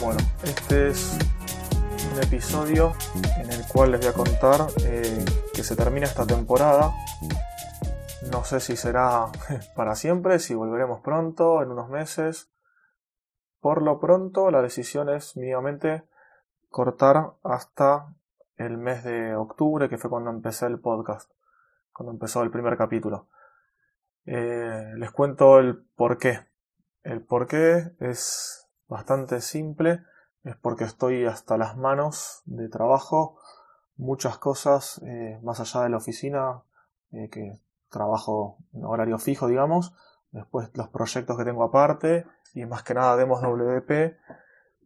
Bueno, este es un episodio en el cual les voy a contar eh, que se termina esta temporada. No sé si será para siempre, si volveremos pronto, en unos meses. Por lo pronto, la decisión es mínimamente cortar hasta el mes de octubre, que fue cuando empecé el podcast, cuando empezó el primer capítulo. Eh, les cuento el por qué. El por qué es bastante simple es porque estoy hasta las manos de trabajo, muchas cosas eh, más allá de la oficina, eh, que trabajo en horario fijo, digamos, después los proyectos que tengo aparte y más que nada Demos WP,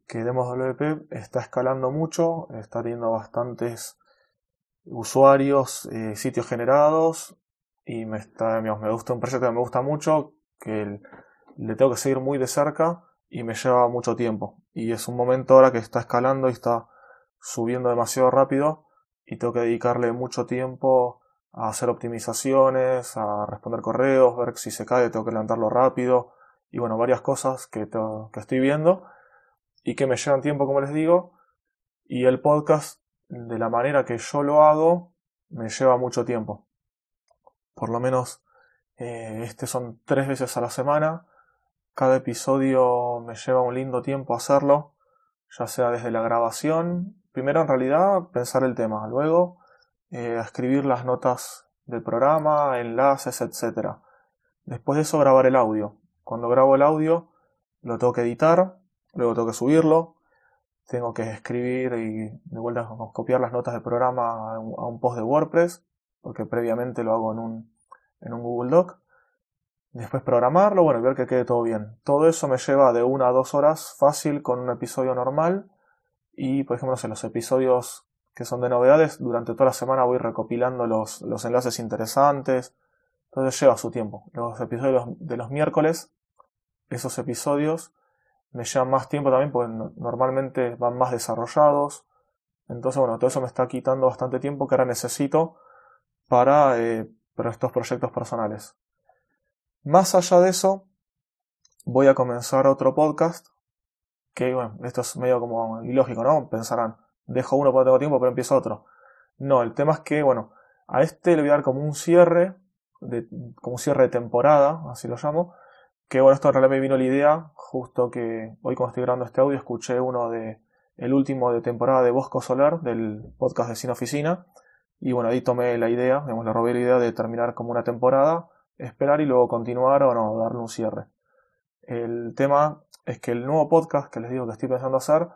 que Demos WP está escalando mucho, está teniendo bastantes usuarios, eh, sitios generados y me, está, me gusta un proyecto que me gusta mucho, que le tengo que seguir muy de cerca y me lleva mucho tiempo. Y es un momento ahora que está escalando y está subiendo demasiado rápido y tengo que dedicarle mucho tiempo a hacer optimizaciones, a responder correos, ver si se cae, tengo que levantarlo rápido y bueno, varias cosas que, que estoy viendo y que me llevan tiempo, como les digo, y el podcast, de la manera que yo lo hago, me lleva mucho tiempo. Por lo menos, eh, este son tres veces a la semana cada episodio me lleva un lindo tiempo hacerlo, ya sea desde la grabación, primero en realidad pensar el tema, luego eh, escribir las notas del programa, enlaces, etc. Después de eso grabar el audio. Cuando grabo el audio lo tengo que editar, luego tengo que subirlo, tengo que escribir y de vuelta copiar las notas del programa a un, post de WordPress, porque previamente lo hago en un, en un Google Doc después programarlo, bueno, y ver que quede todo bien. Todo eso me lleva de una a dos horas fácil con un episodio normal y, por ejemplo, en los episodios que son de novedades, durante toda la semana voy recopilando los, los enlaces interesantes, entonces lleva su tiempo. Los episodios de los miércoles, esos episodios me llevan más tiempo también porque normalmente van más desarrollados. Entonces, bueno, todo eso me está quitando bastante tiempo que ahora necesito para, eh, para estos proyectos personales. Más allá de eso, voy a comenzar otro podcast. Que bueno, esto es medio como ilógico, ¿no? Pensarán, dejo uno porque tengo tiempo, pero empiezo otro. No, el tema es que, bueno, a este le voy a dar como un cierre, como un cierre de temporada, así lo llamo. Que bueno, esto en realidad me vino la idea, justo que hoy cuando estoy grabando este audio escuché uno de, el último de temporada de Bosco Solar, del podcast de Sin Oficina. Y bueno, ahí tomé la idea, digamos, le robé la idea de terminar como una temporada esperar y luego continuar o no, darle un cierre. El tema es que el nuevo podcast que les digo que estoy pensando hacer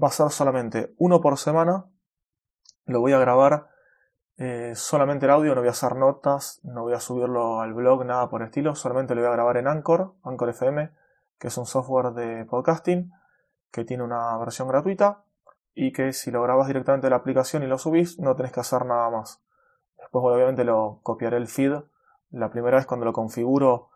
va a ser solamente uno por semana. Lo voy a grabar eh, solamente el audio, no voy a hacer notas, no voy a subirlo al blog, nada por el estilo, solamente lo voy a grabar en Anchor, Anchor FM, que es un software de podcasting que tiene una versión gratuita y que si lo grabas directamente de la aplicación y lo subís no tenés que hacer nada más. Después obviamente lo copiaré el feed la primera vez cuando lo configuro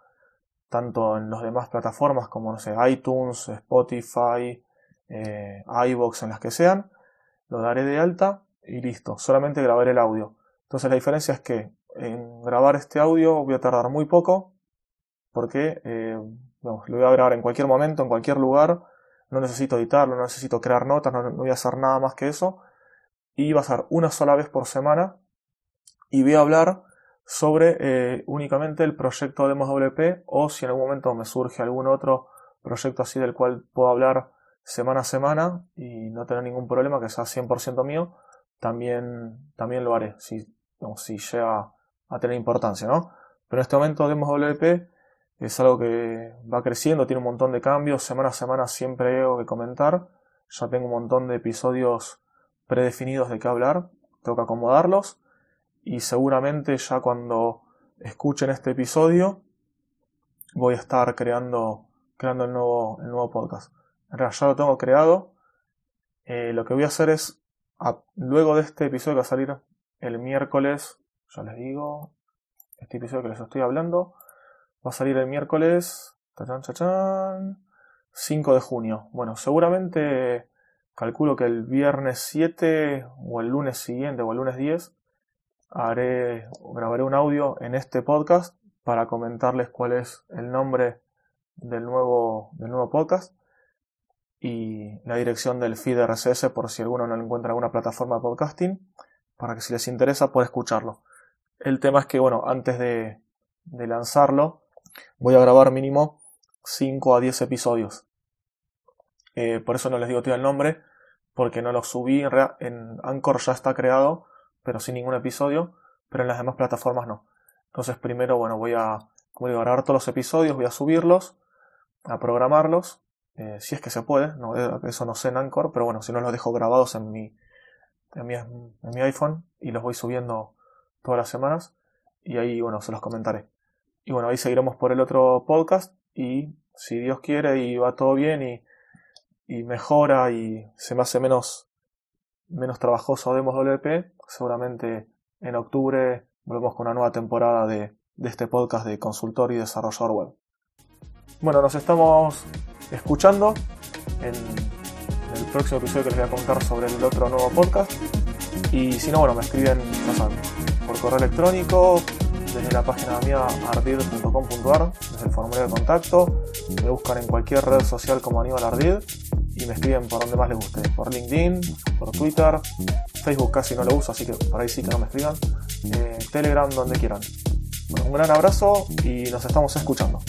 tanto en las demás plataformas como no sé, iTunes, Spotify, eh, iBox, en las que sean, lo daré de alta y listo, solamente grabaré el audio. Entonces la diferencia es que en grabar este audio voy a tardar muy poco porque eh, lo voy a grabar en cualquier momento, en cualquier lugar, no necesito editarlo, no necesito crear notas, no, no voy a hacer nada más que eso y va a ser una sola vez por semana y voy a hablar sobre eh, únicamente el proyecto de WP o si en algún momento me surge algún otro proyecto así del cual puedo hablar semana a semana y no tener ningún problema que sea 100% mío, también, también lo haré, si, si llega a tener importancia, ¿no? Pero en este momento WP es algo que va creciendo, tiene un montón de cambios, semana a semana siempre hay algo que comentar, ya tengo un montón de episodios predefinidos de qué hablar, tengo que acomodarlos y seguramente ya cuando escuchen este episodio voy a estar creando, creando el, nuevo, el nuevo podcast. En realidad ya lo tengo creado Eh, lo que voy a hacer es, luego de este episodio que va a salir el miércoles, ya les digo, este episodio que les estoy hablando, va a salir el miércoles 5 de junio. Bueno, seguramente calculo que el viernes 7 o el lunes siguiente o el lunes 10 haré, grabaré un audio en este podcast para comentarles cuál es el nombre del nuevo, del nuevo podcast y la dirección del feed RSS por si alguno no lo encuentra en alguna plataforma de podcasting, para que si les interesa pueda escucharlo. El tema es que, bueno, antes de, de lanzarlo, voy a grabar mínimo 5 a 10 episodios. Eh, por eso no les digo tío el nombre, porque no lo subí. En, en Anchor ya está creado, pero sin ningún episodio, pero en las demás plataformas no. Entonces primero, bueno, voy a, como digo, grabar todos los episodios, voy a subirlos, a programarlos, eh, si es que se puede, eh, eso no sé en Anchor, pero bueno, si no los dejo grabados en mi, en mi, en mi iPhone y los voy subiendo todas las semanas y ahí, bueno, se los comentaré. Y bueno, ahí seguiremos por el otro podcast y si Dios quiere y va todo bien y, y mejora y se me hace menos, menos trabajoso Demos WP, seguramente en octubre volvemos con una nueva temporada de, este podcast de consultor y desarrollador web. Bueno, nos estamos escuchando en el próximo episodio que les voy a contar sobre el otro nuevo podcast. Y si no, bueno, me escriben, por correo electrónico, desde la página mía ardid.com.ar, desde el formulario de contacto. Me buscan en cualquier red social como Aníbal Ardid y me escriben por donde más les guste. Por LinkedIn, por Twitter, Facebook casi no lo uso, así que por ahí sí que no me escriban. Eh, Telegram, donde quieran. un gran abrazo y nos estamos escuchando.